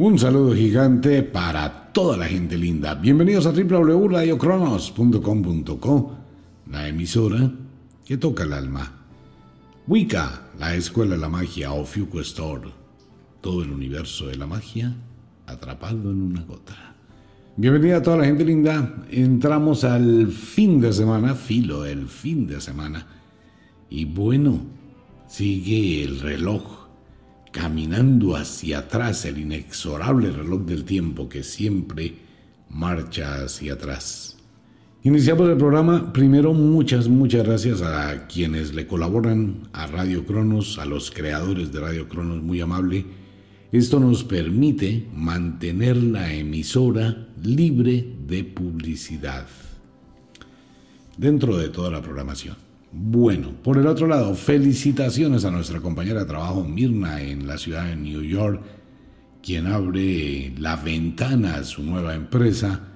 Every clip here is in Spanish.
Un saludo gigante para toda la gente linda. Bienvenidos a www.radiocronos.com.co, la emisora que toca el alma. Wicca, la escuela de la magia, Ofiuco Store, todo el universo de la magia atrapado en una gota. Bienvenida a toda la gente linda. Entramos al fin de semana, filo el fin de semana. Y bueno, sigue el reloj caminando hacia atrás el inexorable reloj del tiempo que siempre marcha hacia atrás. Iniciamos el programa. Primero, muchas, muchas gracias a quienes le colaboran a Radio Cronos, a los creadores de Radio Cronos, muy amable. Esto nos permite mantener la emisora libre de publicidad dentro de toda la programación. Bueno, por el otro lado, felicitaciones a nuestra compañera de trabajo Mirna en la ciudad de New York, quien abre la ventana a su nueva empresa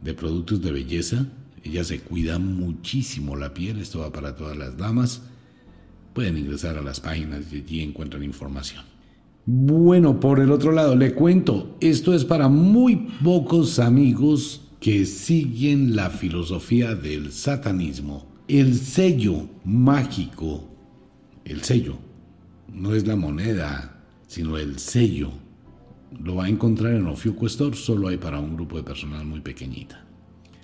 de productos de belleza. Ella se cuida muchísimo la piel, esto va para todas las damas. Pueden ingresar a las páginas y allí encuentran información. Bueno, por el otro lado, le cuento, esto es para muy pocos amigos que siguen la filosofía del satanismo el sello mágico, el sello, no es la moneda, sino el sello, lo va a encontrar en Ofiuco Store, solo hay para un grupo de personal muy pequeñita.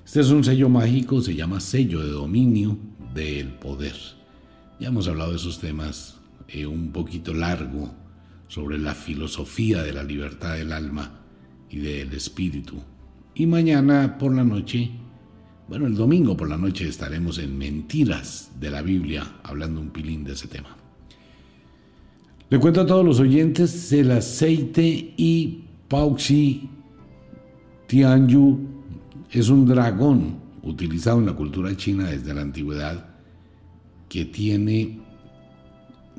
Este es un sello mágico, se llama sello de dominio del poder. Ya hemos hablado de esos temas eh, un poquito largo sobre la filosofía de la libertad del alma y del espíritu. Y mañana por la noche bueno, el domingo por la noche estaremos en Mentiras de la Biblia, hablando un pilín de ese tema. Le cuento a todos los oyentes, el aceite y Pauxi Tianyu es un dragón utilizado en la cultura china desde la antigüedad que tiene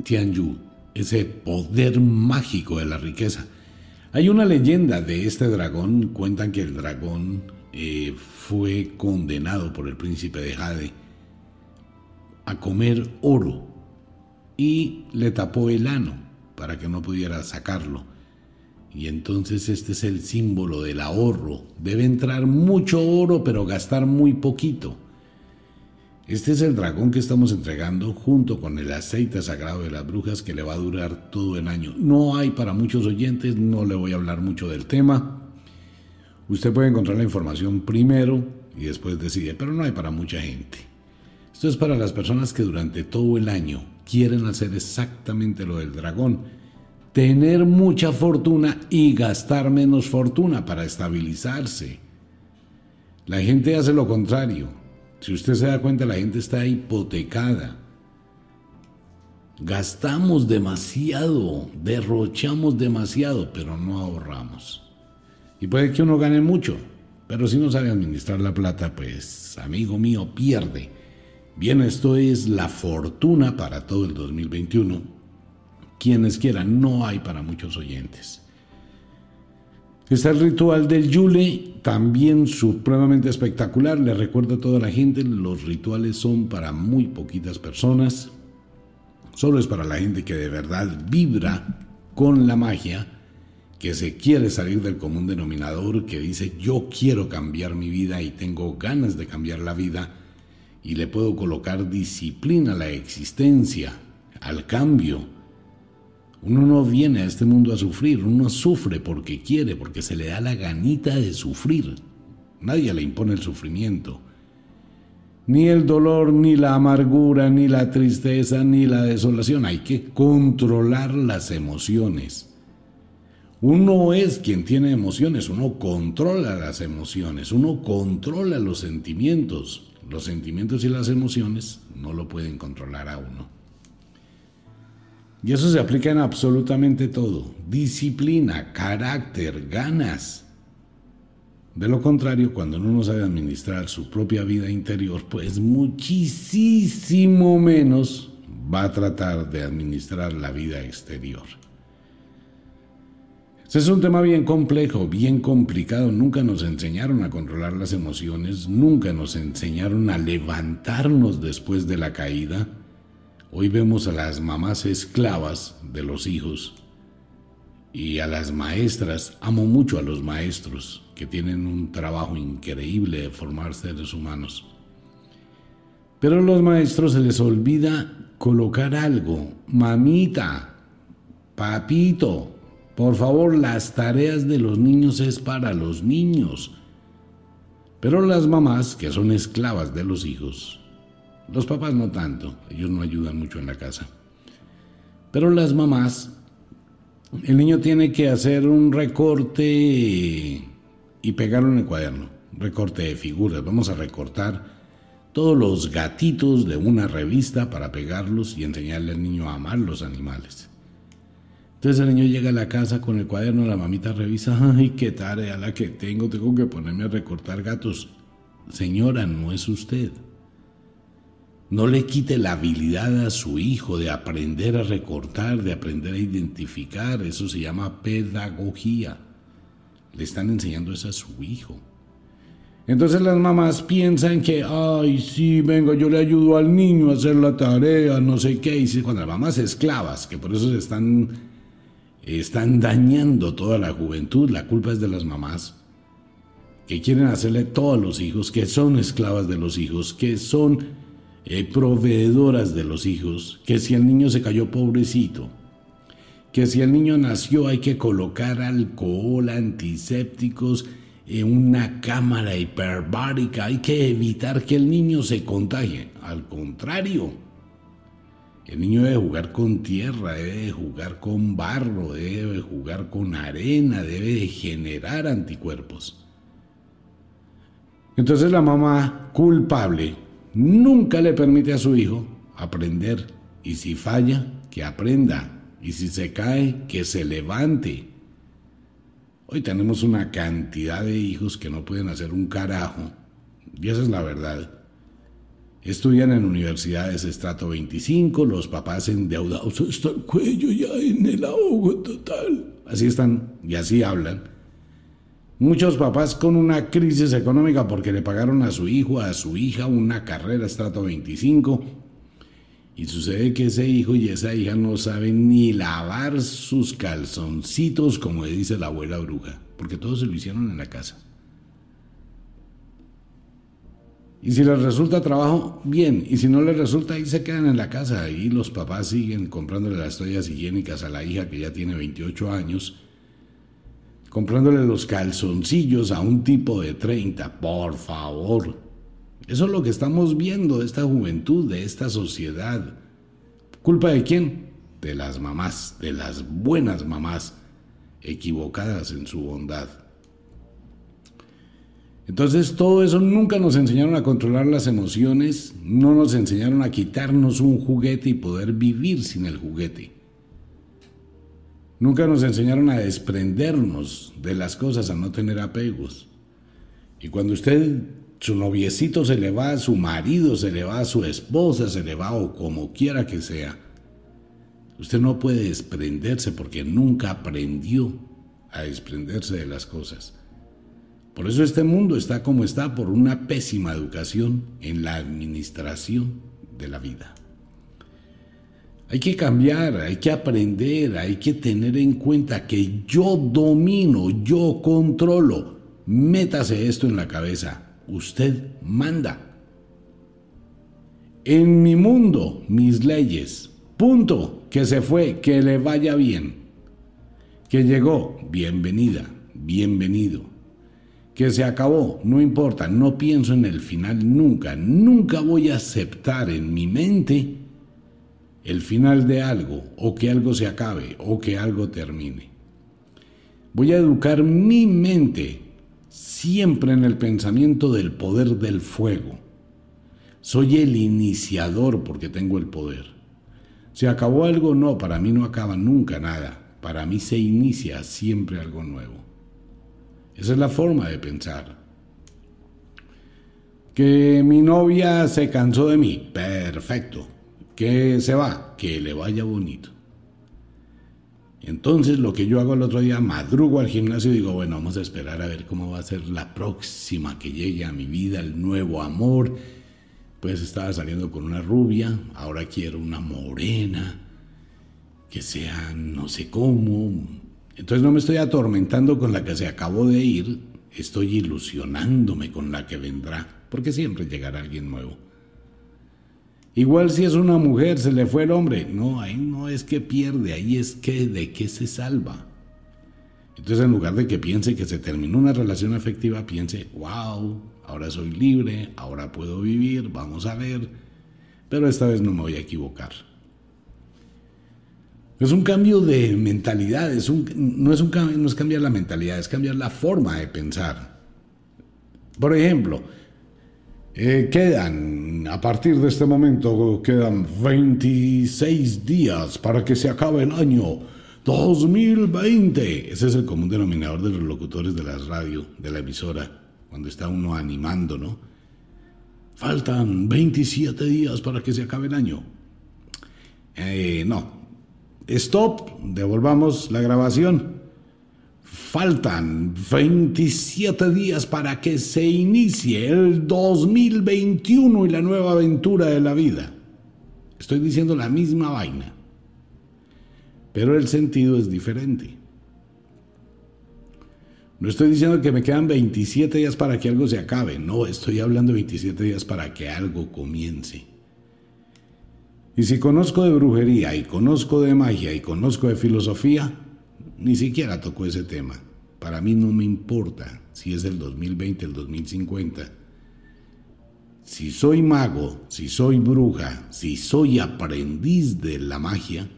Tianyu, ese poder mágico de la riqueza. Hay una leyenda de este dragón, cuentan que el dragón eh, fue condenado por el príncipe de Jade a comer oro y le tapó el ano para que no pudiera sacarlo. Y entonces este es el símbolo del ahorro. Debe entrar mucho oro pero gastar muy poquito. Este es el dragón que estamos entregando junto con el aceite sagrado de las brujas que le va a durar todo el año. No hay para muchos oyentes, no le voy a hablar mucho del tema. Usted puede encontrar la información primero y después decide, pero no hay para mucha gente. Esto es para las personas que durante todo el año quieren hacer exactamente lo del dragón, tener mucha fortuna y gastar menos fortuna para estabilizarse. La gente hace lo contrario. Si usted se da cuenta, la gente está hipotecada. Gastamos demasiado, derrochamos demasiado, pero no ahorramos. Y puede que uno gane mucho, pero si no sabe administrar la plata, pues amigo mío, pierde. Bien, esto es la fortuna para todo el 2021. Quienes quieran, no hay para muchos oyentes. Está el ritual del Yule, también supremamente espectacular. Le recuerdo a toda la gente, los rituales son para muy poquitas personas. Solo es para la gente que de verdad vibra con la magia que se quiere salir del común denominador, que dice yo quiero cambiar mi vida y tengo ganas de cambiar la vida y le puedo colocar disciplina a la existencia, al cambio. Uno no viene a este mundo a sufrir, uno sufre porque quiere, porque se le da la ganita de sufrir. Nadie le impone el sufrimiento. Ni el dolor, ni la amargura, ni la tristeza, ni la desolación. Hay que controlar las emociones. Uno es quien tiene emociones, uno controla las emociones, uno controla los sentimientos. Los sentimientos y las emociones no lo pueden controlar a uno. Y eso se aplica en absolutamente todo. Disciplina, carácter, ganas. De lo contrario, cuando uno no sabe administrar su propia vida interior, pues muchísimo menos va a tratar de administrar la vida exterior. Es un tema bien complejo, bien complicado. Nunca nos enseñaron a controlar las emociones, nunca nos enseñaron a levantarnos después de la caída. Hoy vemos a las mamás esclavas de los hijos y a las maestras. Amo mucho a los maestros que tienen un trabajo increíble de formar seres humanos. Pero a los maestros se les olvida colocar algo. Mamita, papito, por favor, las tareas de los niños es para los niños. Pero las mamás, que son esclavas de los hijos, los papás no tanto, ellos no ayudan mucho en la casa. Pero las mamás, el niño tiene que hacer un recorte y pegarlo en el cuaderno, recorte de figuras. Vamos a recortar todos los gatitos de una revista para pegarlos y enseñarle al niño a amar los animales. Entonces el niño llega a la casa con el cuaderno, la mamita revisa, ay, qué tarea la que tengo, tengo que ponerme a recortar gatos. Señora, no es usted. No le quite la habilidad a su hijo de aprender a recortar, de aprender a identificar, eso se llama pedagogía. Le están enseñando eso a su hijo. Entonces las mamás piensan que, ay, sí, venga, yo le ayudo al niño a hacer la tarea, no sé qué. Y cuando las mamás esclavas, que por eso se están están dañando toda la juventud, la culpa es de las mamás, que quieren hacerle todo a los hijos, que son esclavas de los hijos, que son eh, proveedoras de los hijos, que si el niño se cayó pobrecito, que si el niño nació hay que colocar alcohol, antisépticos, en una cámara hiperbárica, hay que evitar que el niño se contagie. Al contrario, el niño debe jugar con tierra, debe jugar con barro, debe jugar con arena, debe generar anticuerpos. Entonces la mamá culpable nunca le permite a su hijo aprender y si falla, que aprenda y si se cae, que se levante. Hoy tenemos una cantidad de hijos que no pueden hacer un carajo y esa es la verdad. Estudian en universidades estrato 25, los papás endeudados hasta el cuello ya en el ahogo total. Así están y así hablan. Muchos papás con una crisis económica porque le pagaron a su hijo, a su hija una carrera estrato 25 y sucede que ese hijo y esa hija no saben ni lavar sus calzoncitos como dice la abuela bruja, porque todos se lo hicieron en la casa. Y si les resulta trabajo, bien. Y si no les resulta, ahí se quedan en la casa. Y los papás siguen comprándole las toallas higiénicas a la hija que ya tiene 28 años. Comprándole los calzoncillos a un tipo de 30. Por favor. Eso es lo que estamos viendo de esta juventud, de esta sociedad. ¿Culpa de quién? De las mamás, de las buenas mamás, equivocadas en su bondad. Entonces todo eso nunca nos enseñaron a controlar las emociones, no nos enseñaron a quitarnos un juguete y poder vivir sin el juguete. Nunca nos enseñaron a desprendernos de las cosas, a no tener apegos. Y cuando usted, su noviecito se le va, su marido se le va, su esposa se le va o como quiera que sea, usted no puede desprenderse porque nunca aprendió a desprenderse de las cosas. Por eso este mundo está como está por una pésima educación en la administración de la vida. Hay que cambiar, hay que aprender, hay que tener en cuenta que yo domino, yo controlo. Métase esto en la cabeza. Usted manda. En mi mundo, mis leyes. Punto. Que se fue, que le vaya bien. Que llegó, bienvenida, bienvenido que se acabó, no importa, no pienso en el final nunca, nunca voy a aceptar en mi mente el final de algo, o que algo se acabe, o que algo termine. Voy a educar mi mente siempre en el pensamiento del poder del fuego. Soy el iniciador porque tengo el poder. ¿Se acabó algo? No, para mí no acaba nunca nada. Para mí se inicia siempre algo nuevo. Esa es la forma de pensar. Que mi novia se cansó de mí. Perfecto. Que se va. Que le vaya bonito. Entonces lo que yo hago el otro día, madrugo al gimnasio y digo, bueno, vamos a esperar a ver cómo va a ser la próxima que llegue a mi vida, el nuevo amor. Pues estaba saliendo con una rubia, ahora quiero una morena, que sea no sé cómo, Entonces no me estoy atormentando con la que se acabó de ir, estoy ilusionándome con la que vendrá, porque siempre llegará alguien nuevo. Igual si es una mujer, se le fue el hombre. No, ahí no es que pierde, ahí es que de qué se salva. Entonces en lugar de que piense que se terminó una relación afectiva, piense, wow, ahora soy libre, ahora puedo vivir, vamos a ver, pero esta vez no me voy a equivocar. Es un cambio de mentalidad, es un, no, es un, no es cambiar la mentalidad, es cambiar la forma de pensar. Por ejemplo, eh, quedan, a partir de este momento, quedan 26 días para que se acabe el año 2020. Ese es el común denominador de los locutores de la radio, de la emisora, cuando está uno animando, ¿no? Faltan 27 días para que se acabe el año. Eh, no, Stop, devolvamos la grabación. Faltan 27 días para que se inicie el 2021 y la nueva aventura de la vida. Estoy diciendo la misma vaina, pero el sentido es diferente. No estoy diciendo que me quedan 27 días para que algo se acabe, no, estoy hablando de 27 días para que algo comience. Y si conozco de brujería y conozco de magia y conozco de filosofía, ni siquiera toco ese tema. Para mí no me importa si es el 2020, el 2050. Si soy mago, si soy bruja, si soy aprendiz de la magia,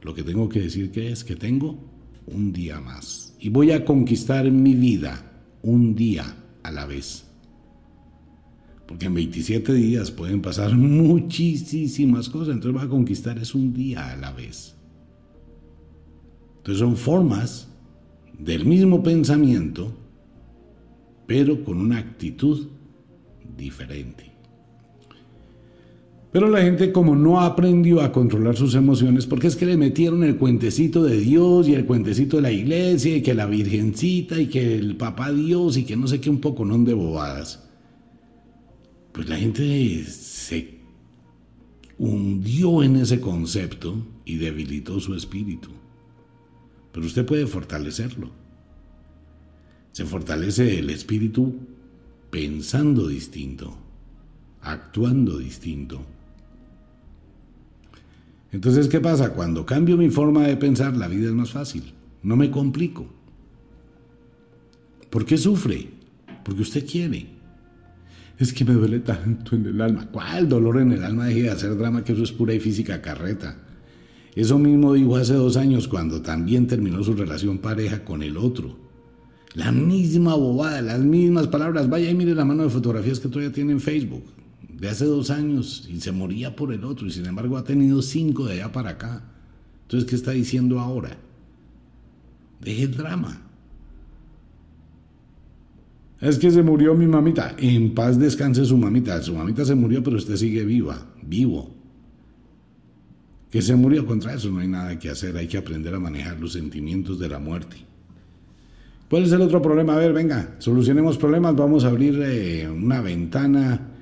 lo que tengo que decir que es que tengo un día más. Y voy a conquistar mi vida un día a la vez. Porque en 27 días pueden pasar muchísimas cosas. Entonces va a conquistar es un día a la vez. Entonces son formas del mismo pensamiento, pero con una actitud diferente. Pero la gente como no aprendió a controlar sus emociones, porque es que le metieron el cuentecito de Dios y el cuentecito de la iglesia y que la virgencita y que el papá Dios y que no sé qué un poco no de bobadas pues la gente se hundió en ese concepto y debilitó su espíritu. Pero usted puede fortalecerlo. Se fortalece el espíritu pensando distinto, actuando distinto. Entonces, ¿qué pasa? Cuando cambio mi forma de pensar, la vida es más fácil. No me complico. ¿Por qué sufre? Porque usted quiere es que me duele tanto en el alma. ¿Cuál dolor en el alma? Deje de hacer drama, que eso es pura y física carreta. Eso mismo dijo hace dos años cuando también terminó su relación pareja con el otro. La misma bobada, las mismas palabras. Vaya y mire la mano de fotografías que todavía tiene en Facebook. De hace dos años y se moría por el otro y sin embargo ha tenido cinco de allá para acá. Entonces, ¿qué está diciendo ahora? Deje el drama. Es que se murió mi mamita. En paz descanse su mamita. Su mamita se murió, pero usted sigue viva, vivo. Que se murió contra eso, no hay nada que hacer. Hay que aprender a manejar los sentimientos de la muerte. ¿Cuál es el otro problema? A ver, venga, solucionemos problemas. Vamos a abrir eh, una ventana.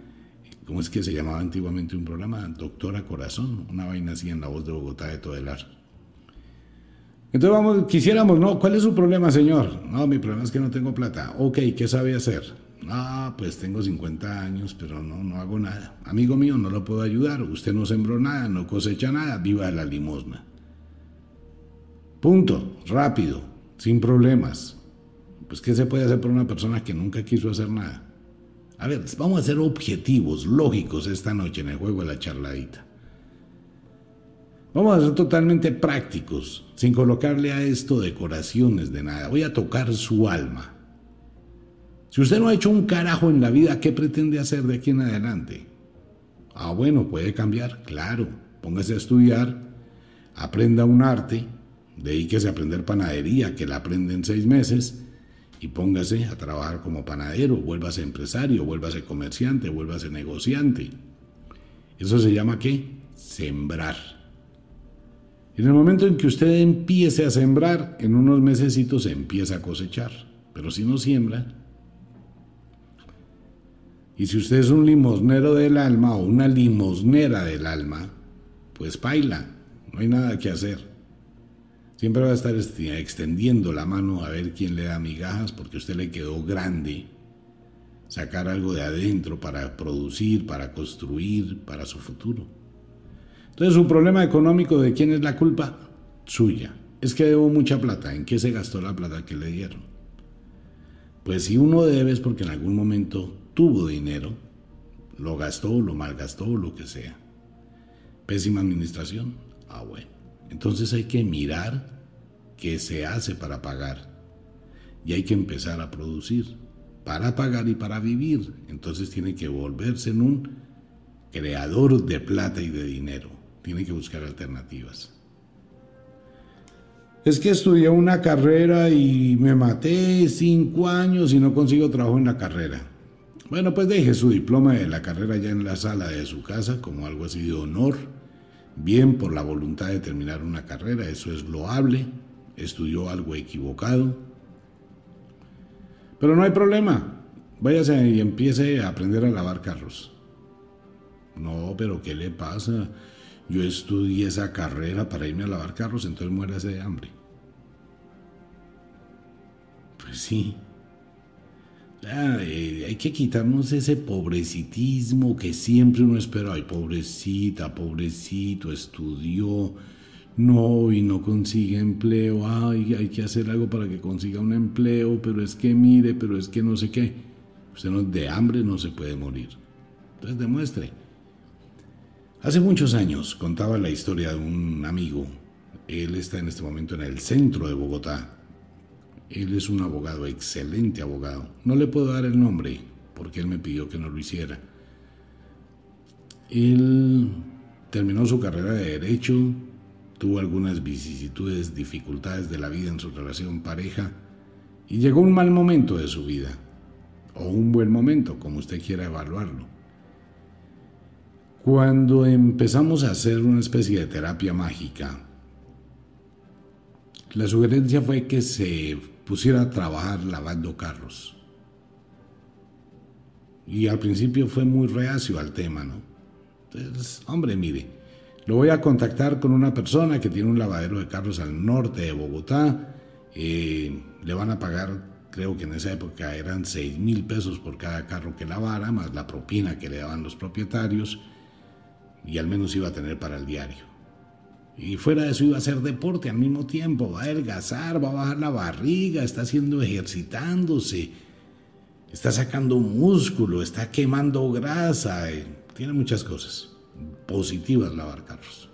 ¿Cómo es que se llamaba antiguamente un programa? Doctora Corazón. Una vaina así en la voz de Bogotá de Todelar. Entonces quisiéramos, no, ¿cuál es su problema, señor? No, mi problema es que no tengo plata. Ok, ¿qué sabe hacer? Ah, pues tengo 50 años, pero no, no hago nada. Amigo mío, no lo puedo ayudar. Usted no sembró nada, no cosecha nada, viva la limosna. Punto, rápido, sin problemas. Pues, ¿qué se puede hacer por una persona que nunca quiso hacer nada? A ver, vamos a ser objetivos, lógicos esta noche en el juego de la charladita. Vamos a ser totalmente prácticos, sin colocarle a esto decoraciones de nada. Voy a tocar su alma. Si usted no ha hecho un carajo en la vida, ¿qué pretende hacer de aquí en adelante? Ah, bueno, puede cambiar, claro. Póngase a estudiar, aprenda un arte, dedíquese a aprender panadería, que la aprende en seis meses, y póngase a trabajar como panadero, vuélvase empresario, vuélvase comerciante, vuélvase negociante. ¿Eso se llama qué? Sembrar. En el momento en que usted empiece a sembrar, en unos meses se empieza a cosechar. Pero si no siembra, y si usted es un limosnero del alma o una limosnera del alma, pues baila, no hay nada que hacer. Siempre va a estar este, extendiendo la mano a ver quién le da migajas porque usted le quedó grande sacar algo de adentro para producir, para construir, para su futuro. Entonces, su problema económico, ¿de quién es la culpa? Suya. Es que debo mucha plata. ¿En qué se gastó la plata que le dieron? Pues si uno debe es porque en algún momento tuvo dinero, lo gastó, lo malgastó, lo que sea. Pésima administración. Ah, bueno. Entonces hay que mirar qué se hace para pagar. Y hay que empezar a producir para pagar y para vivir. Entonces tiene que volverse en un creador de plata y de dinero. Tiene que buscar alternativas. Es que estudié una carrera y me maté cinco años y no consigo trabajo en la carrera. Bueno, pues deje su diploma de la carrera ya en la sala de su casa como algo así de honor. Bien por la voluntad de terminar una carrera, eso es loable. Estudió algo equivocado pero no hay problema. Váyase y empiece a aprender a lavar carros. No, pero ¿qué le pasa? Yo estudié esa carrera para irme a lavar carros, entonces muérase de hambre. Pues sí. Eh, hay que quitarnos ese pobrecitismo que siempre uno espera. Ay, pobrecita, pobrecito, estudió, no y no consigue empleo, ay, hay que hacer algo para que consiga un empleo, pero es que mire, pero es que no sé qué. Usted no, de hambre no se puede morir. Entonces demuestre. Hace muchos años contaba la historia de un amigo. Él está en este momento en el centro de Bogotá. Él es un abogado, excelente abogado. No le puedo dar el nombre porque él me pidió que no lo hiciera. Él terminó su carrera de derecho, tuvo algunas vicisitudes, dificultades de la vida en su relación pareja y llegó un mal momento de su vida, o un buen momento, como usted quiera evaluarlo. Cuando empezamos a hacer una especie de terapia mágica, la sugerencia fue que se pusiera a trabajar lavando carros. Y al principio fue muy reacio al tema, ¿no? Entonces, hombre, mire, lo voy a contactar con una persona que tiene un lavadero de carros al norte de Bogotá. Eh, le van a pagar, creo que en esa época eran 6 mil pesos por cada carro que lavara, más la propina que le daban los propietarios, y al menos iba a tener para el diario. Y fuera de eso iba a hacer deporte al mismo tiempo, va a adelgazar, va a bajar la barriga, está haciendo ejercitándose, está sacando músculo, está quemando grasa, eh, tiene muchas cosas positivas lavar carros.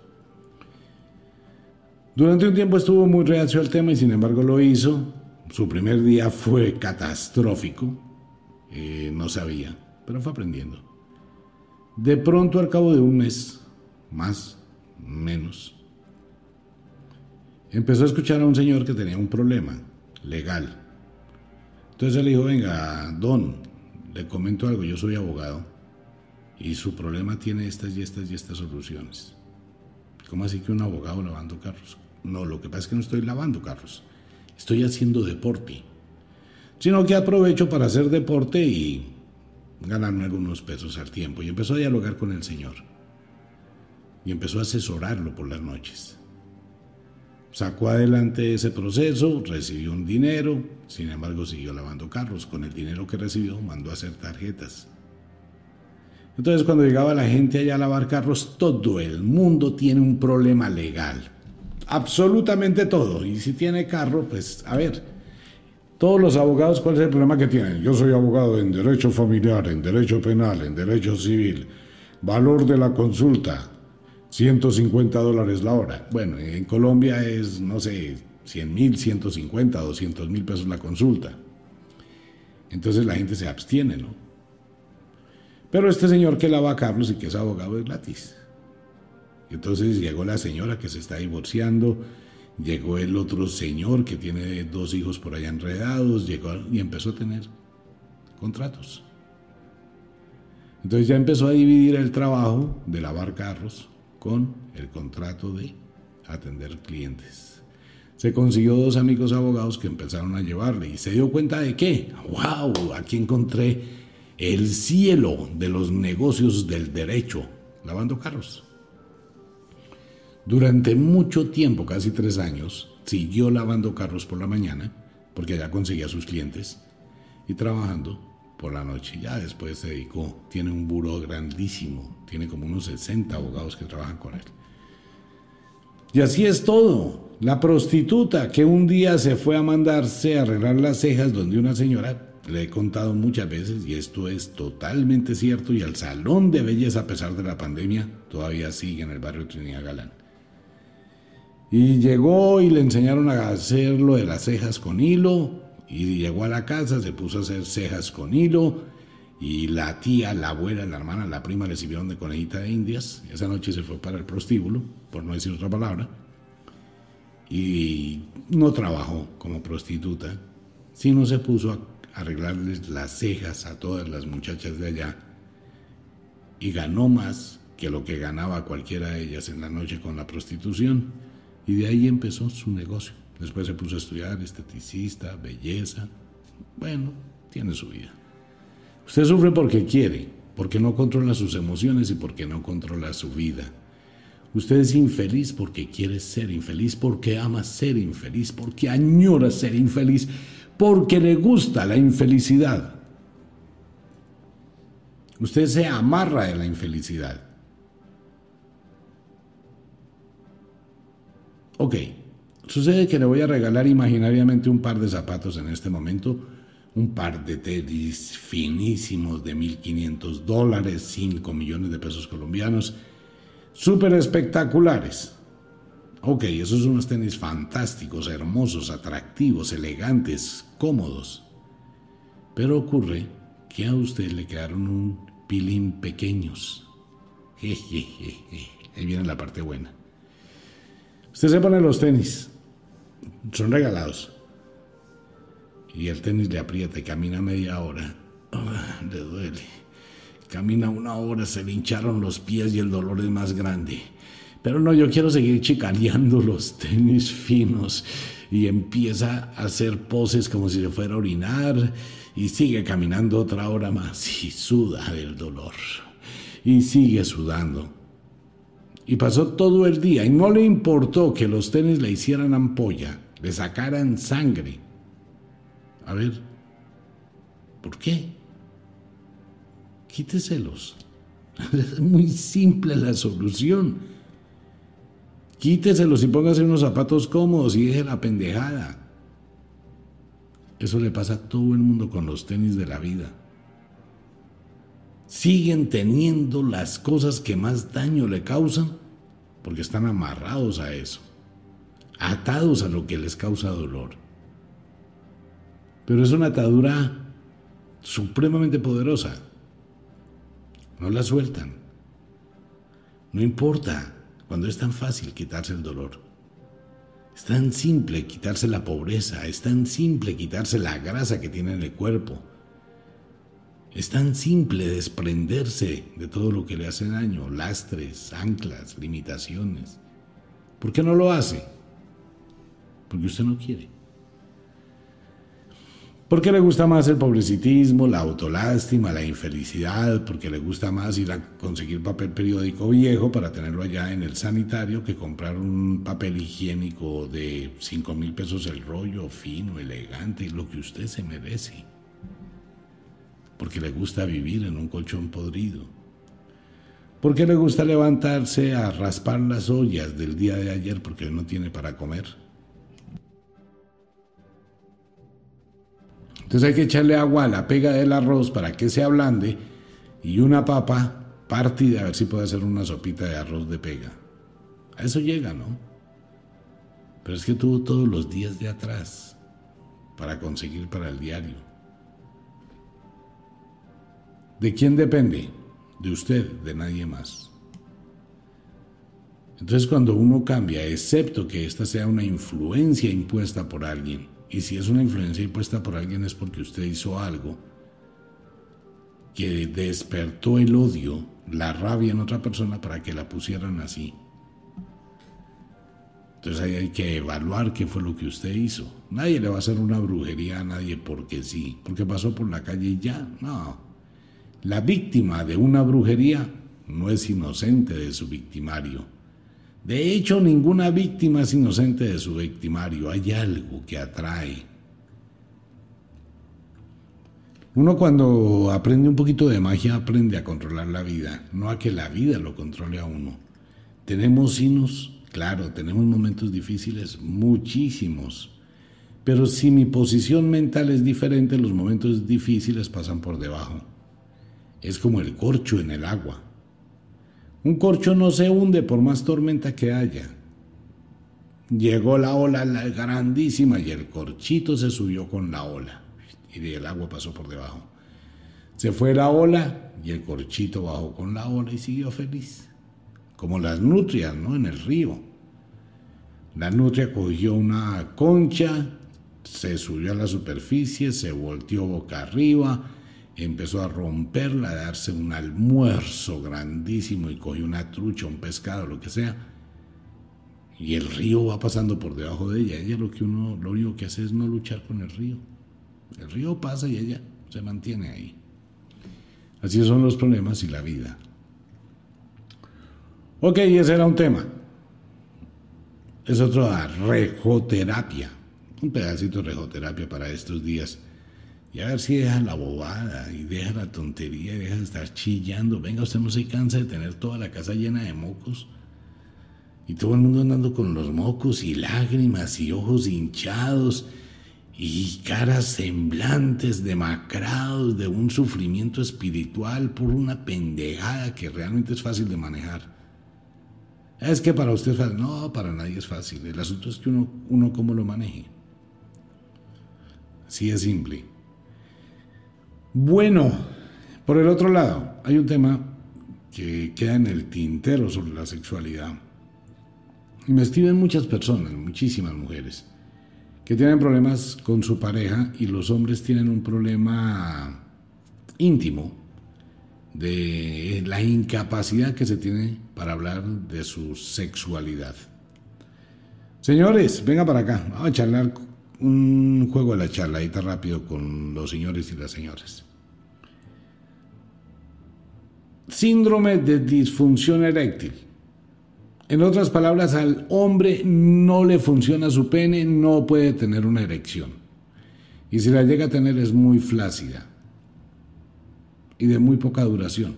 Durante un tiempo estuvo muy reacio al tema y sin embargo lo hizo. Su primer día fue catastrófico. Eh, no sabía, pero fue aprendiendo. De pronto al cabo de un mes, más, menos, empezó a escuchar a un señor que tenía un problema legal. Entonces él dijo, venga, don, le comento algo, yo soy abogado y su problema tiene estas y estas y estas soluciones. ¿Cómo así que un abogado lavando carros? No, lo que pasa es que no estoy lavando carros, estoy haciendo deporte. Sino que aprovecho para hacer deporte y ganarme algunos pesos al tiempo. Y empezó a dialogar con el Señor. Y empezó a asesorarlo por las noches. Sacó adelante ese proceso, recibió un dinero, sin embargo siguió lavando carros. Con el dinero que recibió mandó a hacer tarjetas entonces cuando llegaba la gente allá a lavar carros, todo el mundo tiene un problema legal. Absolutamente todo. Y si tiene carro, pues a ver, todos los abogados, ¿cuál es el problema que tienen? Yo soy abogado en derecho familiar, en derecho penal, en derecho civil. Valor de la consulta, 150 dólares la hora. Bueno, en Colombia es, no sé, 100 mil, 150, 200 mil pesos la consulta. Entonces la gente se abstiene, ¿no? Pero este señor que lava a Carlos y que es abogado es gratis. Entonces llegó la señora que se está divorciando, llegó el otro señor que tiene dos hijos por allá enredados, llegó y empezó a tener contratos. Entonces ya empezó a dividir el trabajo de lavar carros con el contrato de atender clientes. Se consiguió dos amigos abogados que empezaron a llevarle y se dio cuenta de que, wow, aquí encontré el cielo de los negocios del derecho, lavando carros. Durante mucho tiempo, casi tres años, siguió lavando carros por la mañana, porque ya conseguía sus clientes, y trabajando por la noche. Ya después se dedicó, tiene un buró grandísimo, tiene como unos 60 abogados que trabajan con él. Y así es todo. La prostituta que un día se fue a mandarse a arreglar las cejas donde una señora, le he contado muchas veces y esto es totalmente cierto y el salón de belleza a pesar de la pandemia todavía sigue en el barrio Trinidad Galán. Y llegó y le enseñaron a hacer lo de las cejas con hilo y llegó a la casa, se puso a hacer cejas con hilo y la tía, la abuela, la hermana, la prima le sirvieron de conejita de indias. Esa noche se fue para el prostíbulo, por no decir otra palabra, y no trabajó como prostituta, sino se puso a arreglarles las cejas a todas las muchachas de allá y ganó más que lo que ganaba cualquiera de ellas en la noche con la prostitución. Y de ahí empezó su negocio. Después se puso a estudiar esteticista, belleza. Bueno, tiene su vida. Usted sufre porque quiere, porque no controla sus emociones y porque no controla su vida. Usted es infeliz porque quiere ser infeliz, porque ama ser infeliz, porque añora ser infeliz, porque le gusta la infelicidad. Usted se amarra de la infelicidad. Ok, sucede que le voy a regalar imaginariamente un par de zapatos en este momento, un par de tenis finísimos de 1.500 dólares, 5 millones de pesos colombianos, súper espectaculares. Ok, esos son unos tenis fantásticos, hermosos, atractivos, elegantes, cómodos. Pero ocurre que a usted le quedaron un pilín pequeños. Jejeje. Ahí viene la parte buena. Usted se pone los tenis, son regalados. Y el tenis le aprieta y camina media hora. Ah, le duele. Camina una hora, se le hincharon los pies y el dolor es más grande. Pero no, yo quiero seguir chicaneando los tenis finos. Y empieza a hacer poses como si se fuera a orinar. Y sigue caminando otra hora más. Y suda del dolor. Y sigue sudando. Y pasó todo el día y no le importó que los tenis le hicieran ampolla, le sacaran sangre. A ver, ¿por qué? Quíteselos. Es muy simple la solución. Quíteselos y póngase unos zapatos cómodos y deje la pendejada. Eso le pasa a todo el mundo con los tenis de la vida siguen teniendo las cosas que más daño le causan porque están amarrados a eso, atados a lo que les causa dolor. Pero es una atadura supremamente poderosa. No la sueltan. No importa cuando es tan fácil quitarse el dolor. Es tan simple quitarse la pobreza, es tan simple quitarse la grasa que tiene en el cuerpo es tan simple desprenderse de todo lo que le hace daño, lastres, anclas, limitaciones. ¿Por qué no lo hace? Porque usted no quiere. ¿Por qué le gusta más el publicitismo, la autolástima, la infelicidad? Porque le gusta más ir a conseguir papel periódico viejo para tenerlo allá en el sanitario que comprar un papel higiénico de 5 mil pesos el rollo, fino, elegante, lo que usted se merece porque le gusta vivir en un colchón podrido, porque le gusta levantarse a raspar las ollas del día de ayer porque no tiene para comer. Entonces hay que echarle agua a la pega del arroz para que se ablande y una papa partida a ver si puede hacer una sopita de arroz de pega. A eso llega, ¿no? Pero es que tuvo todos los días de atrás para conseguir para el diario. ¿De quién depende? De usted, de nadie más. Entonces cuando uno cambia, excepto que esta sea una influencia impuesta por alguien, y si es una influencia impuesta por alguien es porque usted hizo algo que despertó el odio, la rabia en otra persona para que la pusieran así. Entonces ahí hay que evaluar qué fue lo que usted hizo. Nadie le va a hacer una brujería a nadie porque sí, porque pasó por la calle y ya. No, la víctima de una brujería no es inocente de su victimario. De hecho, ninguna víctima es inocente de su victimario. Hay algo que atrae. Uno cuando aprende un poquito de magia aprende a controlar la vida, no a que la vida lo controle a uno. Tenemos sinos, claro, tenemos momentos difíciles, muchísimos. Pero si mi posición mental es diferente, los momentos difíciles pasan por debajo. Es como el corcho en el agua. Un corcho no se hunde por más tormenta que haya. Llegó la ola grandísima y el corchito se subió con la ola y el agua pasó por debajo. Se fue la ola y el corchito bajó con la ola y siguió feliz. Como las nutrias, ¿no? En el río. La nutria cogió una concha, se subió a la superficie, se volteó boca arriba, empezó a romperla, a darse un almuerzo grandísimo y cogió una trucha, un pescado, lo que sea. Y el río va pasando por debajo de ella. Ella lo que uno, lo único que hace es no luchar con el río. El río pasa y ella se mantiene ahí. Así son los problemas y la vida. Ok, ese era un tema. Es otra rejoterapia. Un pedacito de rejoterapia para estos días y a ver si deja la bobada y deja la tontería y deja de estar chillando. Venga, usted no se cansa de tener toda la casa llena de mocos. Y todo el mundo andando con los mocos y lágrimas y ojos hinchados y caras semblantes demacrados de un sufrimiento espiritual por una pendejada que realmente es fácil de manejar. Es que para usted es fácil. No, para nadie es fácil. El asunto es que uno, uno cómo lo maneje. Así es simple. Bueno, por el otro lado, hay un tema que queda en el tintero sobre la sexualidad. Y me escriben muchas personas, muchísimas mujeres, que tienen problemas con su pareja y los hombres tienen un problema íntimo de la incapacidad que se tiene para hablar de su sexualidad. Señores, venga para acá, vamos a charlar un juego de la charladita rápido con los señores y las señoras. Síndrome de disfunción eréctil. En otras palabras, al hombre no le funciona su pene, no puede tener una erección. Y si la llega a tener es muy flácida y de muy poca duración.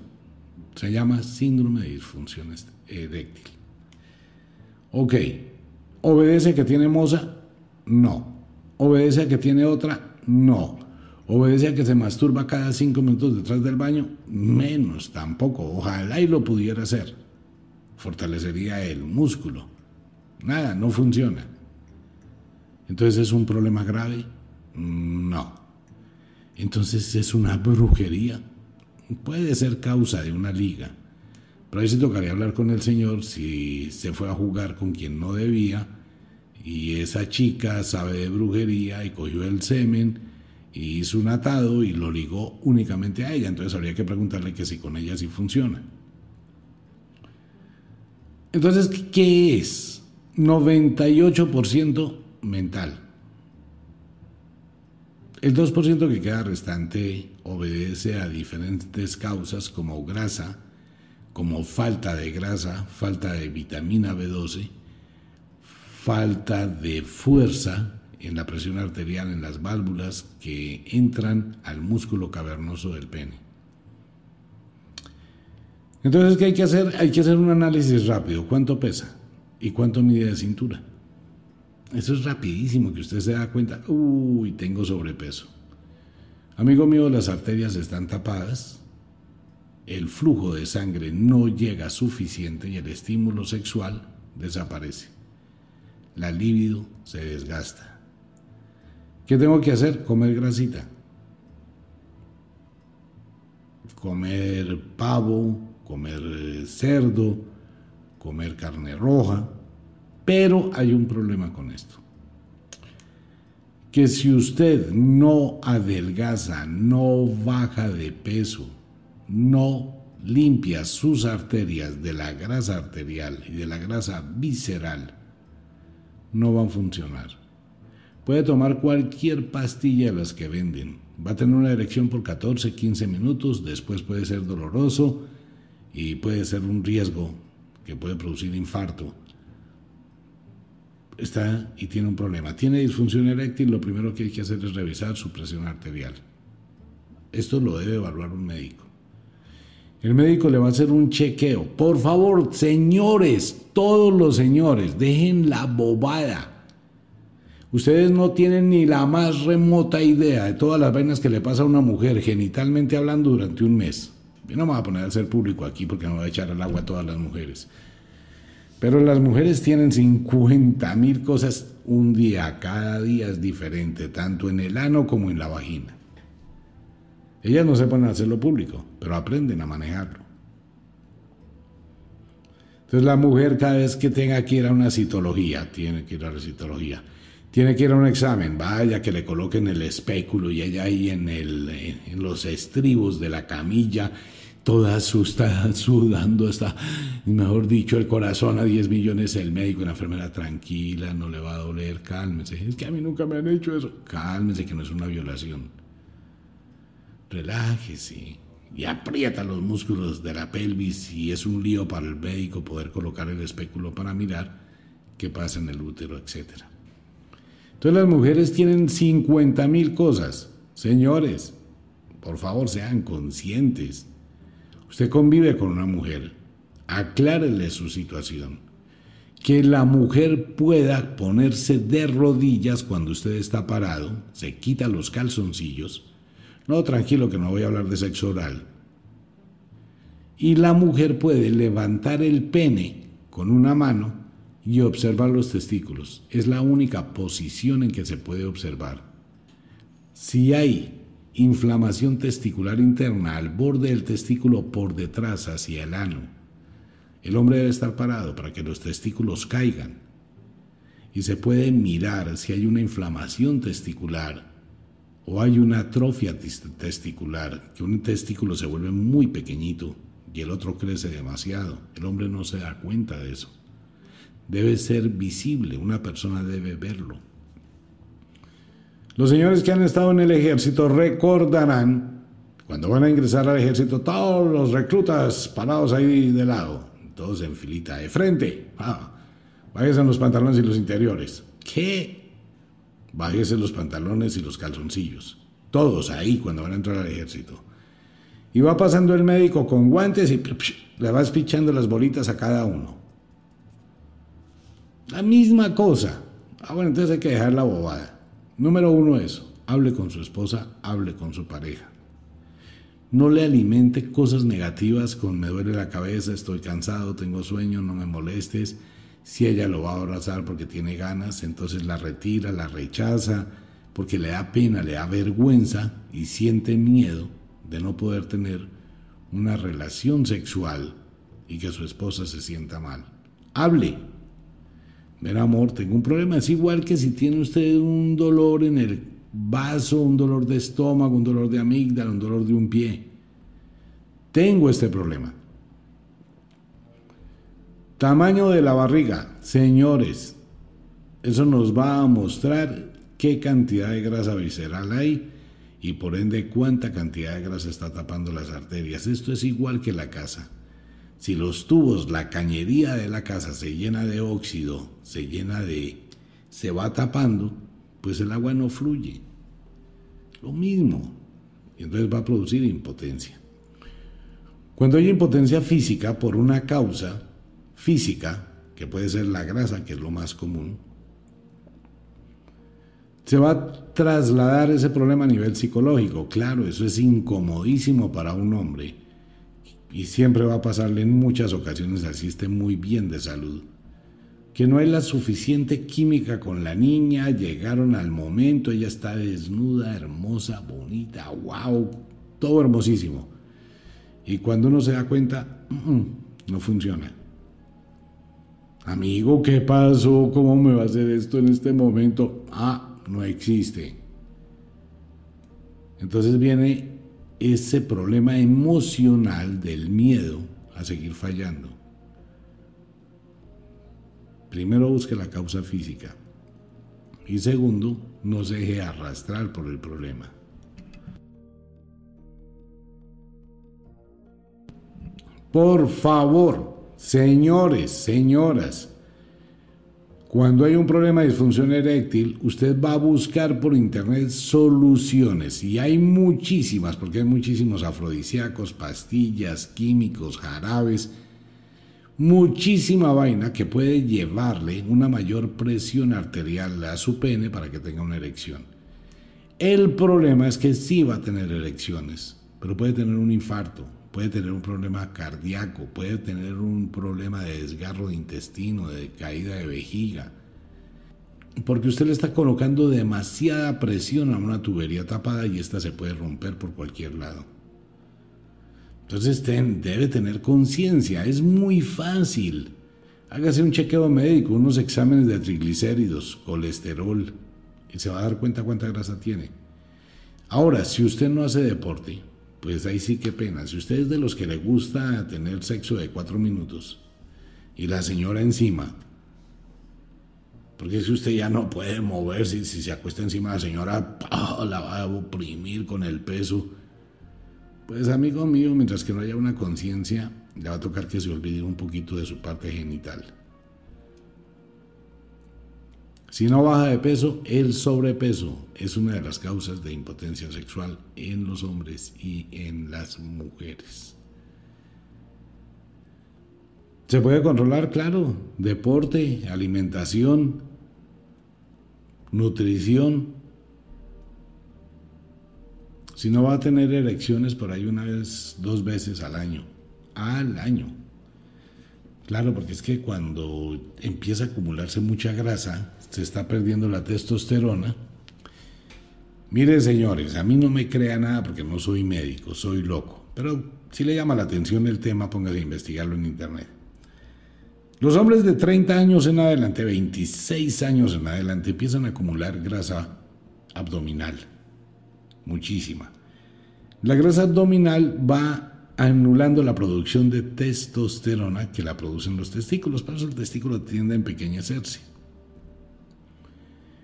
Se llama síndrome de disfunción eréctil. Ok, ¿obedece que tiene moza? No. ¿Obedece a que tiene otra? No. ¿Obedece a que se masturba cada cinco minutos detrás del baño? Menos, tampoco. Ojalá y lo pudiera hacer. Fortalecería el músculo. Nada, no funciona. Entonces es un problema grave. No. Entonces es una brujería. Puede ser causa de una liga. Pero ahí se tocaría hablar con el Señor si se fue a jugar con quien no debía y esa chica sabe de brujería y cogió el semen y hizo un atado y lo ligó únicamente a ella. Entonces habría que preguntarle que si con ella sí funciona. Entonces, ¿qué es? 98% mental. El 2% que queda restante obedece a diferentes causas como grasa, como falta de grasa, falta de vitamina B12, falta de fuerza en la presión arterial, en las válvulas que entran al músculo cavernoso del pene. Entonces, ¿qué hay que hacer? Hay que hacer un análisis rápido. ¿Cuánto pesa? ¿Y cuánto mide de cintura? Eso es rapidísimo, que usted se da cuenta, uy, tengo sobrepeso. Amigo mío, las arterias están tapadas, el flujo de sangre no llega suficiente y el estímulo sexual desaparece la libido se desgasta. ¿Qué tengo que hacer? Comer grasita. Comer pavo, comer cerdo, comer carne roja. Pero hay un problema con esto. Que si usted no adelgaza, no baja de peso, no limpia sus arterias de la grasa arterial y de la grasa visceral, no van a funcionar. Puede tomar cualquier pastilla de las que venden. Va a tener una erección por 14, 15 minutos, después puede ser doloroso y puede ser un riesgo que puede producir infarto. está y tiene un problema. Tiene disfunción eréctil, lo primero que hay que hacer es revisar su presión arterial. Esto lo debe evaluar un médico. El médico le va a hacer un chequeo. Por favor, señores, todos los señores, dejen la bobada. Ustedes no tienen ni la más remota idea de todas las vainas que le pasa a una mujer genitalmente hablando durante un mes. Yo no me voy a poner a ser público aquí porque no voy a echar al agua a todas las mujeres. Pero las mujeres tienen 50 mil cosas un día, cada día es diferente, tanto en el ano como en la vagina. Ellas no sepan hacerlo público, pero aprenden a manejarlo. Entonces la mujer cada vez que tenga que ir a una citología, tiene que ir a la citología, tiene que ir a un examen, vaya que le coloquen el espéculo y ella ahí en, el, los estribos de la camilla toda asustada, sudando, está, mejor dicho, el corazón a 10 millones, el médico la enfermera tranquila, no le va a doler, cálmese. Es que a mí nunca me han hecho eso. Cálmese, que no es una violación. Relájese y aprieta los músculos de la pelvis y es un lío para el médico poder colocar el espéculo para mirar qué pasa en el útero, etc. Entonces las mujeres tienen 50 mil cosas. Señores, por favor sean conscientes Usted convive con una mujer, aclárele su situación. Que la mujer pueda ponerse de rodillas cuando usted está parado, se quita los calzoncillos. No, tranquilo que no voy a hablar de sexo oral. Y la mujer puede levantar el pene con una mano y observar los testículos. Es la única posición en que se puede observar. Si hay inflamación testicular interna al borde del testículo por detrás hacia el ano. El hombre debe estar parado para que los testículos caigan. Y se puede mirar si hay una inflamación testicular o hay una atrofia testicular, que un testículo se vuelve muy pequeñito y el otro crece demasiado. El hombre no se da cuenta de eso. Debe ser visible, una persona debe verlo. Los señores que han estado en el ejército recordarán, cuando van a ingresar al ejército, todos los reclutas parados ahí de lado, todos en filita de frente. Ah, en los pantalones y los interiores. ¿Qué? Bájese los pantalones y los calzoncillos. Todos ahí cuando van a entrar al ejército. Y va pasando el médico con guantes y le va espichando las bolitas a cada uno. La misma cosa. Ah, bueno, entonces hay que dejar la bobada. Número uno es, hable con su esposa, hable con su pareja. No le alimente cosas negativas con me duele la cabeza, estoy cansado, tengo sueño, no me molestes. Si ella lo va a abrazar porque tiene ganas, entonces la retira, la rechaza, porque le da pena, le da vergüenza y siente miedo de no poder tener una relación sexual y que su esposa se sienta mal. Hable, Ver, amor, tengo un problema. Es igual que si tiene usted un dolor en el vaso, un dolor de estómago, un dolor de amígdala, un dolor de un pie. Tengo este problema. Tamaño de la barriga. Señores, eso nos va a mostrar qué cantidad de grasa visceral hay y por ende cuánta cantidad de grasa está tapando las arterias. Esto es igual que la casa. Si los tubos, la cañería de la casa se llena de óxido, se llena de... se va tapando, pues el agua no fluye. Lo mismo. Entonces va a producir impotencia. Cuando hay impotencia física por una causa física, que puede ser la grasa, que es lo más común, se va a trasladar ese problema a nivel psicológico. Claro, eso es incomodísimo para un hombre y siempre va a pasarle en muchas ocasiones así esté muy bien de salud. Que no hay la suficiente química con la niña, llegaron al momento, ella está desnuda, hermosa, bonita, wow, todo hermosísimo. Y cuando uno se da cuenta, no funciona. Amigo, ¿qué pasó? ¿Cómo me va a hacer esto en este momento? Ah, no existe. Entonces viene ese problema emocional del miedo a seguir fallando. Primero busque la causa física y segundo, no se deje arrastrar por el problema. Por favor, señores, señoras, Cuando hay un problema de disfunción eréctil, usted va a buscar por internet soluciones y hay muchísimas, porque hay muchísimos afrodisíacos, pastillas, químicos, jarabes, muchísima vaina que puede llevarle una mayor presión arterial a su pene para que tenga una erección. El problema es que sí va a tener erecciones, pero puede tener un infarto, puede tener un problema cardíaco, puede tener un problema de desgarro de intestino, de caída de vejiga, porque usted le está colocando demasiada presión a una tubería tapada y esta se puede romper por cualquier lado. Entonces debe tener conciencia, es muy fácil. Hágase un chequeo médico, unos exámenes de triglicéridos, colesterol, y se va a dar cuenta cuánta grasa tiene. Ahora, si usted no hace deporte, pues ahí sí que pena. Si usted es de los que le gusta tener sexo de cuatro minutos y la señora encima, porque si usted ya no puede moverse, si se acuesta encima la señora, la va a oprimir con el peso. Pues amigo mío, mientras que no haya una conciencia, le va a tocar que se olvide un poquito de su parte genital. Si no baja de peso, el sobrepeso es una de las causas de impotencia sexual en los hombres y en las mujeres. Se puede controlar, claro, deporte, alimentación, nutrición. Si no va a tener erecciones por ahí una vez, dos veces al año, al año. Claro, porque es que cuando empieza a acumularse mucha grasa, se está perdiendo la testosterona. Mire, señores, a mí no me crea nada porque no soy médico, soy loco. Pero si le llama la atención el tema, póngase a investigarlo en internet. Los hombres de 30 años en adelante, 26 años en adelante, empiezan a acumular grasa abdominal. Muchísima. La grasa abdominal va anulando la producción de testosterona que la producen los testículos, por eso el testículo tiende a empequeñecerse.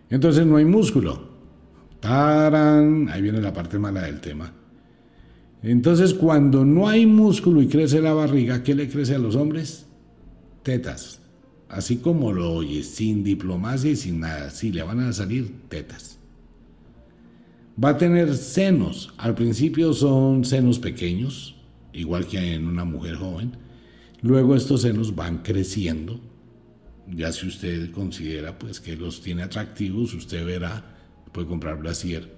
Entonces no hay músculo. ¡Tarán! Ahí viene la parte mala del tema. Entonces cuando no hay músculo y crece la barriga, ¿qué le crece a los hombres? Tetas. Así como lo oyes, sin diplomacia y sin nada. Sí, le van a salir tetas. Va a tener senos. Al principio son senos pequeños, igual que en una mujer joven. Luego estos senos van creciendo ya si usted considera pues que los tiene atractivos, usted verá, puede comprar brasier.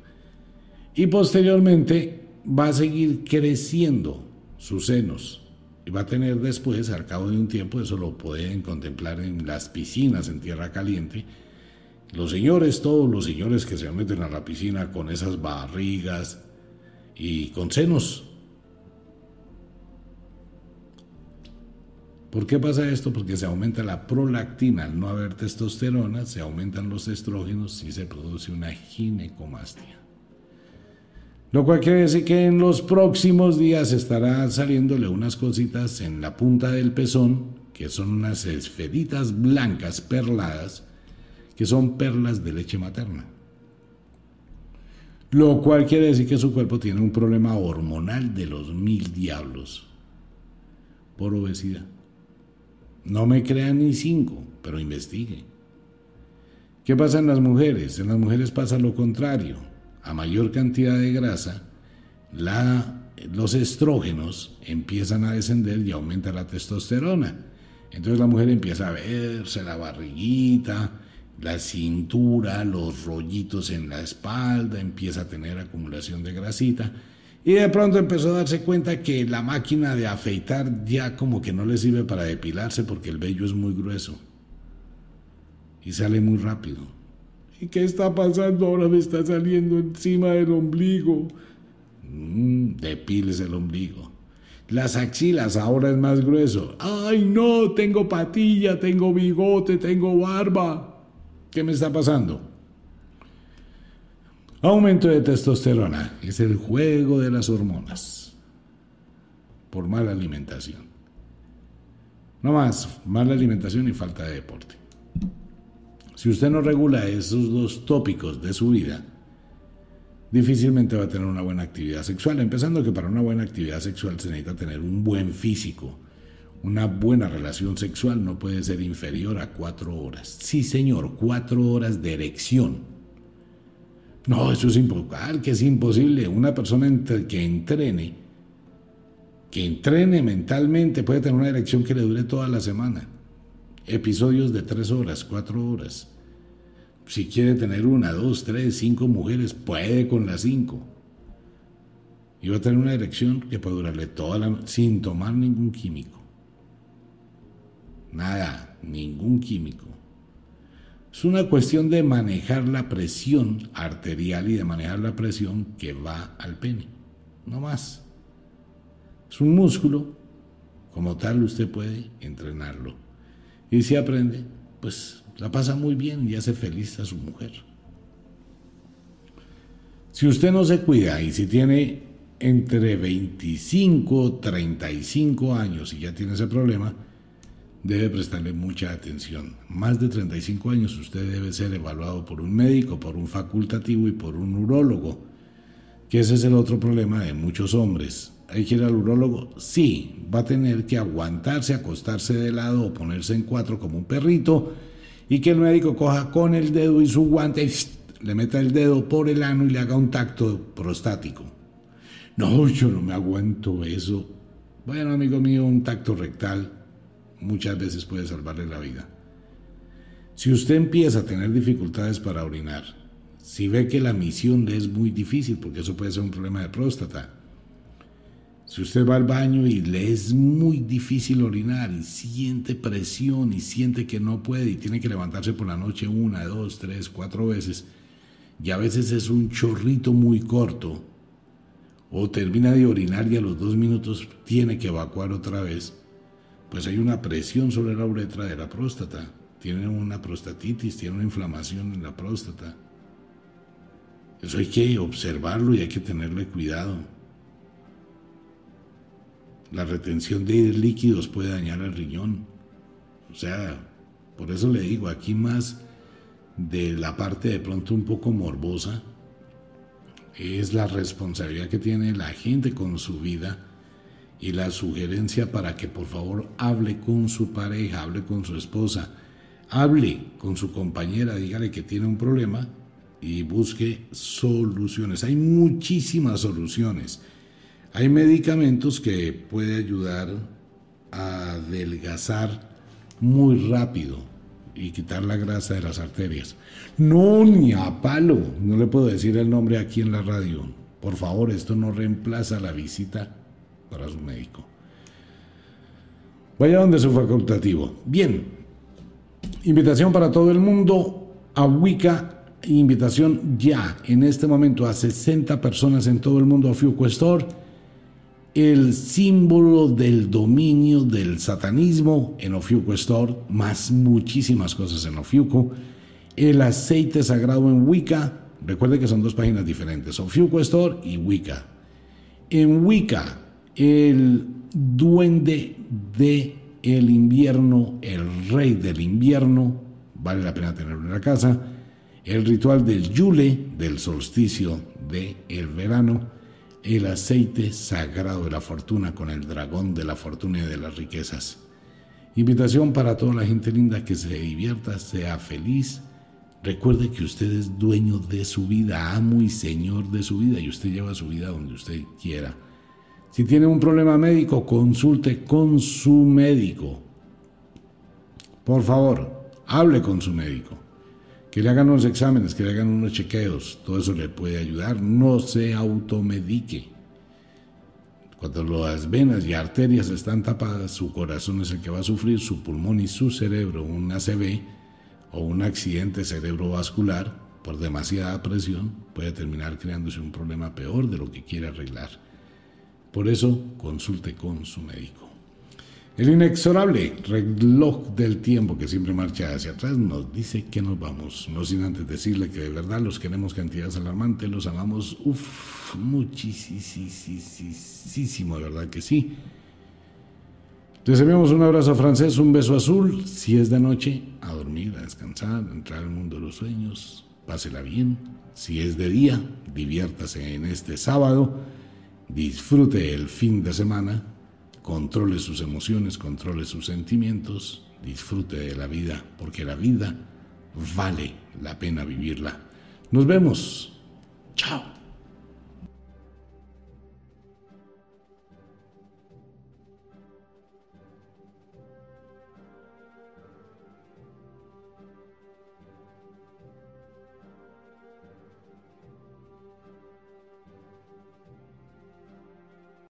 Y posteriormente va a seguir creciendo sus senos y va a tener después, al cabo de un tiempo, eso lo pueden contemplar en las piscinas en tierra caliente, los señores, todos los señores que se meten a la piscina con esas barrigas y con senos, ¿Por qué pasa esto? Porque se aumenta la prolactina al no haber testosterona, se aumentan los estrógenos y se produce una ginecomastia. Lo cual quiere decir que en los próximos días estará saliéndole unas cositas en la punta del pezón, que son unas esferitas blancas perladas, que son perlas de leche materna. Lo cual quiere decir que su cuerpo tiene un problema hormonal de los mil diablos por obesidad. No me crean ni cinco, pero investigue. ¿Qué pasa en las mujeres? En las mujeres pasa lo contrario. A mayor cantidad de grasa, los estrógenos empiezan a descender y aumenta la testosterona. Entonces la mujer empieza a verse la barriguita, la cintura, los rollitos en la espalda, empieza a tener acumulación de grasita y de pronto empezó a darse cuenta que la máquina de afeitar ya como que no le sirve para depilarse porque el vello es muy grueso. Y sale muy rápido. ¿Y qué está pasando? Ahora me está saliendo encima del ombligo. Mm, depiles el ombligo. Las axilas ahora es más grueso. ¡Ay no! Tengo patilla, tengo bigote, tengo barba. ¿Qué me está pasando? Aumento de testosterona es el juego de las hormonas por mala alimentación. No más, mala alimentación y falta de deporte. Si usted no regula esos dos tópicos de su vida, difícilmente va a tener una buena actividad sexual. Empezando que para una buena actividad sexual se necesita tener un buen físico, Una buena relación sexual no puede ser inferior a cuatro horas. Sí, señor, cuatro horas de erección. No, eso es imposible, que es imposible. Una persona que entrene, que entrene mentalmente, puede tener una erección que le dure toda la semana. Episodios de tres horas, cuatro horas. Si quiere tener una, dos, tres, cinco mujeres, puede con las cinco. Y va a tener una erección que puede durarle toda la noche sin tomar ningún químico. Nada, ningún químico. Es una cuestión de manejar la presión arterial y de manejar la presión que va al pene. No más. Es un músculo, como tal usted puede entrenarlo. Y si aprende, pues la pasa muy bien y hace feliz a su mujer. Si usted no se cuida y si tiene entre 25 35 años y ya tiene ese problema, debe prestarle mucha atención. Más de 35 años usted debe ser evaluado por un médico, por un facultativo y por un urólogo, que ese es el otro problema de muchos hombres. ¿Hay que ir al urólogo? Sí, va a tener que aguantarse, acostarse de lado o ponerse en cuatro como un perrito y que el médico coja con el dedo y su guante y le meta el dedo por el ano y le haga un tacto prostático. No, yo no me aguanto eso. Bueno, amigo mío, un tacto rectal muchas veces puede salvarle la vida. Si usted empieza a tener dificultades para orinar, si ve que la misión le es muy difícil, porque eso puede ser un problema de próstata, si usted va al baño y le es muy difícil orinar y siente presión y siente que no puede y tiene que levantarse por la noche una, dos, tres, cuatro veces, y a veces es un chorrito muy corto, o termina de orinar y a los dos minutos tiene que evacuar otra vez, pues hay una presión sobre la uretra de la próstata. Tiene una prostatitis, tiene una inflamación en la próstata. Eso hay que observarlo y hay que tenerle cuidado. La retención de líquidos puede dañar el riñón. O sea, por eso le digo, aquí más de la parte de pronto un poco morbosa es la responsabilidad que tiene la gente con su vida y la sugerencia para que por favor hable con su pareja, hable con su esposa, hable con su compañera, dígale que tiene un problema y busque soluciones. Hay muchísimas soluciones. Hay medicamentos que puede ayudar a adelgazar muy rápido y quitar la grasa de las arterias. No, ni a palo. No le puedo decir el nombre aquí en la radio. Por favor, esto no reemplaza la visita para su médico. Vaya donde su facultativo. Bien, invitación para todo el mundo a Wicca. Invitación ya en este momento a 60 personas en todo el mundo a Fiuco Store. El símbolo del dominio del satanismo en Ofiuco Store, más muchísimas cosas en Ofiuco. El aceite sagrado en Wicca. Recuerde que son dos páginas diferentes, Ofiuco Store y Wicca. En Wicca el duende de el invierno, el rey del invierno, vale la pena tenerlo en la casa, el ritual del Yule, del solsticio del el verano, el aceite sagrado de la fortuna con el dragón de la fortuna y de las riquezas. Invitación para toda la gente linda que se divierta, sea feliz. Recuerde que usted es dueño de su vida, amo y señor de su vida y usted lleva su vida donde usted quiera. Si tiene un problema médico, consulte con su médico. Por favor, hable con su médico. Que le hagan unos exámenes, que le hagan unos chequeos. Todo eso le puede ayudar. No se automedique. Cuando las venas y arterias están tapadas, su corazón es el que va a sufrir, su pulmón y su cerebro, un ACV o un accidente cerebrovascular por demasiada presión, puede terminar creándose un problema peor de lo que quiere arreglar. Por eso, consulte con su médico. El inexorable reloj del tiempo que siempre marcha hacia atrás nos dice que nos vamos. No sin antes decirle que de verdad los queremos cantidades alarmantes, los amamos, uff, muchísimo, de verdad que sí. Les enviamos un abrazo francés, un beso azul. Si es de noche, a dormir, a descansar, a entrar al mundo de los sueños, pásela bien. Si es de día, diviértase en este sábado disfrute el fin de semana, controle sus emociones, controle sus sentimientos, disfrute de la vida, porque la vida vale la pena vivirla. Nos vemos. Chao.